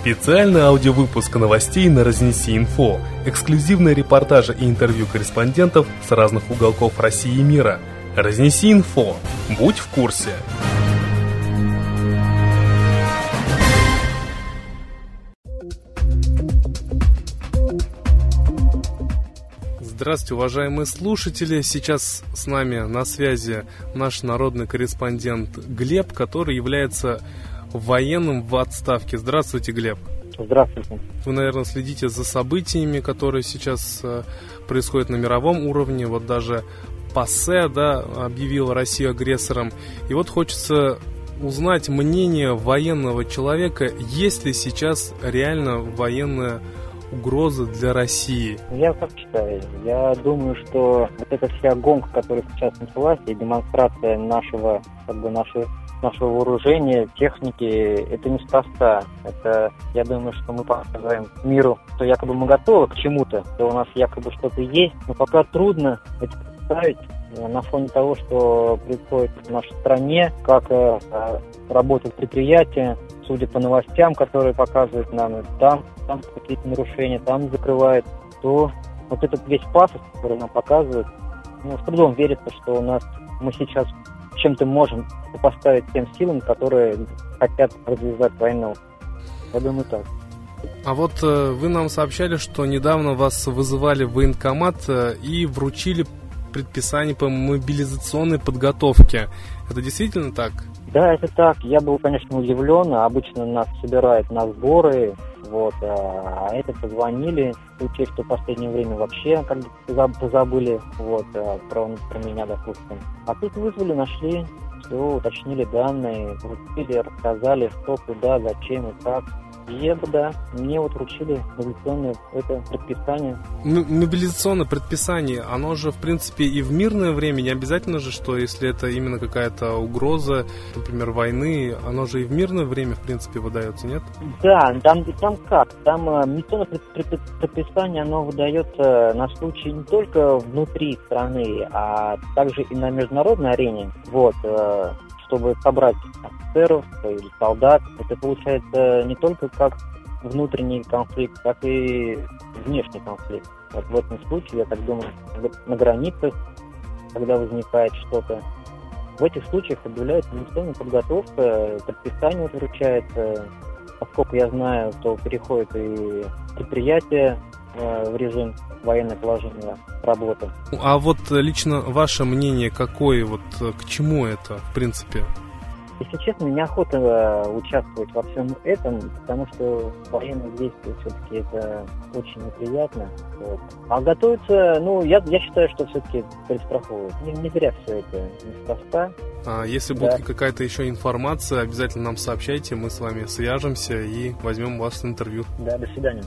Специальный аудиовыпуск новостей на Разнеси Инфо. Эксклюзивные репортажи и интервью корреспондентов с разных уголков России и мира. Разнеси Инфо. Будь в курсе. Здравствуйте, уважаемые слушатели. Сейчас с нами на связи наш народный корреспондент Глеб, который является военным в отставке. Здравствуйте, Глеб. Здравствуйте. Вы, наверное, следите за событиями, которые сейчас э, происходят на мировом уровне. Вот даже ПАСЕ да, объявил Россию агрессором. И вот хочется узнать мнение военного человека, есть ли сейчас реально военная угроза для России? Я как считаю. Я думаю, что вот эта вся гонка, которая сейчас началась, и демонстрация нашего, как бы нашей нашего вооружения, техники, это неспроста. Это, я думаю, что мы показываем миру, что якобы мы готовы к чему-то, что у нас якобы что-то есть, но пока трудно это представить э, на фоне того, что происходит в нашей стране, как э, работают предприятия, судя по новостям, которые показывают нам, там, там какие-то нарушения, там закрывают, то вот этот весь пафос, который нам показывают, ну, с трудом верится, что у нас мы сейчас чем-то можем поставить тем силам, которые хотят развязать войну. Я думаю так. А вот э, вы нам сообщали, что недавно вас вызывали в военкомат э, и вручили предписание по мобилизационной подготовке. Это действительно так? Да, это так. Я был, конечно, удивлен. Обычно нас собирают на сборы, вот, а, а это позвонили, учесть, что в последнее время вообще как бы позабыли, вот, а, про, про меня, допустим. А тут вызвали, нашли, все, уточнили данные, вручили, рассказали, что, куда, зачем и как. Я бы, да, мне вот вручили мобилизационное это предписание. Мобилизационное предписание, оно же, в принципе, и в мирное время, не обязательно же, что если это именно какая-то угроза, например, войны, оно же и в мирное время, в принципе, выдается, нет? Да, там, там как? Там э, мобилизационное предписание, оно выдается на случай не только внутри страны, а также и на международной арене. Вот, э, чтобы собрать офицеров или солдат. Это получается не только как внутренний конфликт, так и внешний конфликт. Вот в этом случае, я так думаю, на границах, когда возникает что-то, в этих случаях объявляется инвестиционная подготовка, предписание выручается. Поскольку я знаю, то переходит и предприятия Э, в режим военной положения работы. А вот лично ваше мнение какое, вот э, к чему это, в принципе? Если честно, неохота э, участвовать во всем этом, потому что военные действия все-таки это очень неприятно. Вот. А готовиться, ну, я, я считаю, что все-таки перестраховывают. Не, не зря все это неспроста. А если да. будет какая-то еще информация, обязательно нам сообщайте, мы с вами свяжемся и возьмем вас в интервью. Да, до свидания.